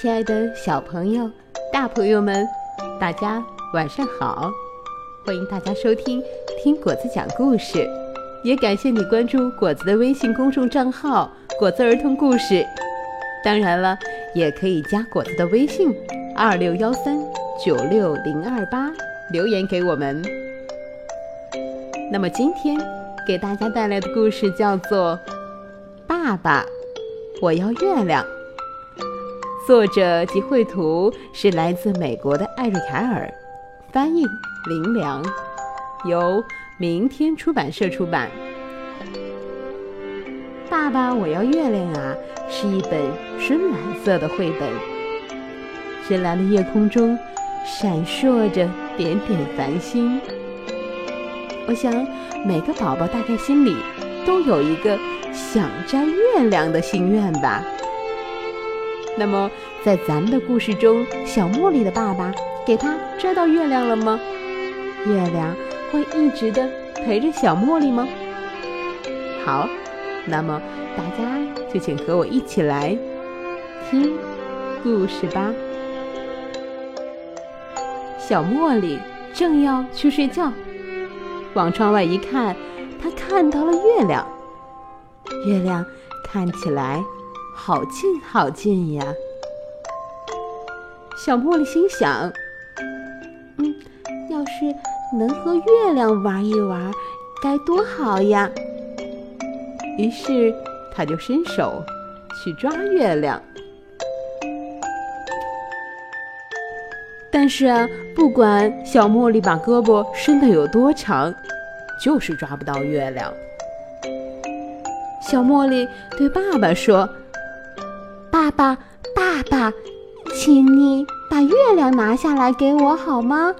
亲爱的小朋友、大朋友们，大家晚上好！欢迎大家收听听果子讲故事，也感谢你关注果子的微信公众账号“果子儿童故事”。当然了，也可以加果子的微信二六幺三九六零二八留言给我们。那么今天给大家带来的故事叫做《爸爸，我要月亮》。作者及绘图是来自美国的艾瑞凯尔，翻译林良，由明天出版社出版。爸爸，我要月亮啊！是一本深蓝色的绘本。深蓝的夜空中闪烁着点点繁星。我想每个宝宝大概心里都有一个想摘月亮的心愿吧。那么，在咱们的故事中，小茉莉的爸爸给他摘到月亮了吗？月亮会一直的陪着小茉莉吗？好，那么大家就请和我一起来听故事吧。小茉莉正要去睡觉，往窗外一看，她看到了月亮。月亮看起来。好近好近呀！小茉莉心想：“嗯，要是能和月亮玩一玩，该多好呀！”于是，她就伸手去抓月亮。但是啊，不管小茉莉把胳膊伸得有多长，就是抓不到月亮。小茉莉对爸爸说。爸爸，爸，请你把月亮拿下来给我好吗？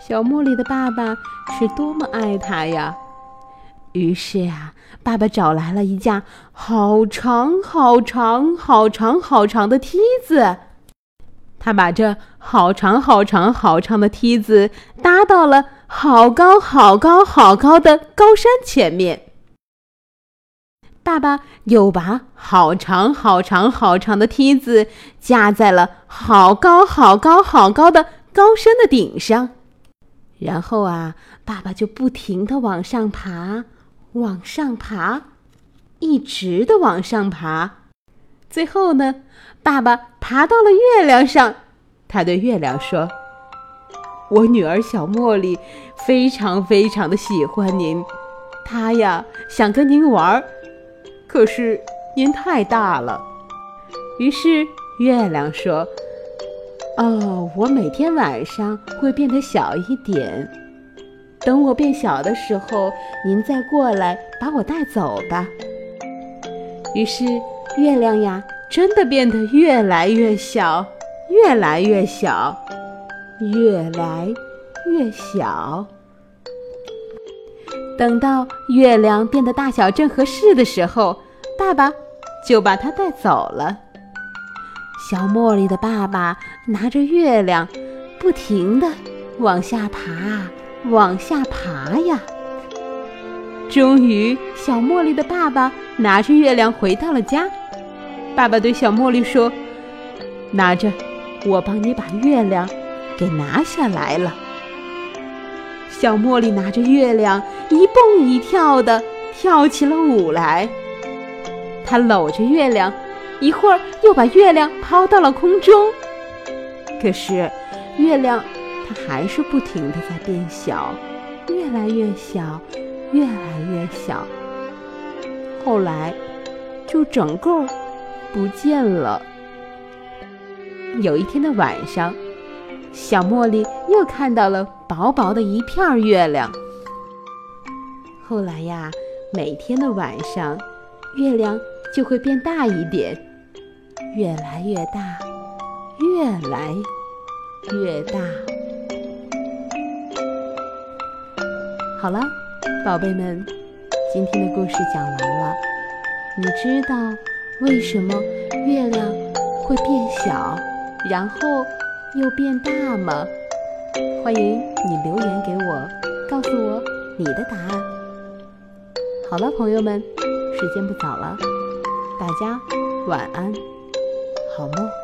小茉莉的爸爸是多么爱她呀！于是呀，爸爸找来了一架好长、好长、好长、好长的梯子，他把这好长、好长、好长的梯子搭到了好高、好高、好高的高山前面。爸爸又把好长好长好长的梯子架在了好高好高好高的高山的顶上，然后啊，爸爸就不停的往上爬，往上爬，一直的往上爬。最后呢，爸爸爬到了月亮上，他对月亮说：“我女儿小茉莉非常非常的喜欢您，她呀想跟您玩。”可是您太大了，于是月亮说：“哦，我每天晚上会变得小一点，等我变小的时候，您再过来把我带走吧。”于是月亮呀，真的变得越来越小，越来越小，越来越小。等到月亮变得大小正合适的时候，爸爸就把它带走了。小茉莉的爸爸拿着月亮，不停地往下爬，往下爬呀。终于，小茉莉的爸爸拿着月亮回到了家。爸爸对小茉莉说：“拿着，我帮你把月亮给拿下来了。”小茉莉拿着月亮，一蹦一跳的跳起了舞来。她搂着月亮，一会儿又把月亮抛到了空中。可是，月亮它还是不停的在变小，越来越小，越来越小。后来，就整个不见了。有一天的晚上。小茉莉又看到了薄薄的一片月亮。后来呀，每天的晚上，月亮就会变大一点，越来越大，越来越大。好了，宝贝们，今天的故事讲完了。你知道为什么月亮会变小，然后？又变大吗？欢迎你留言给我，告诉我你的答案。好了，朋友们，时间不早了，大家晚安，好梦。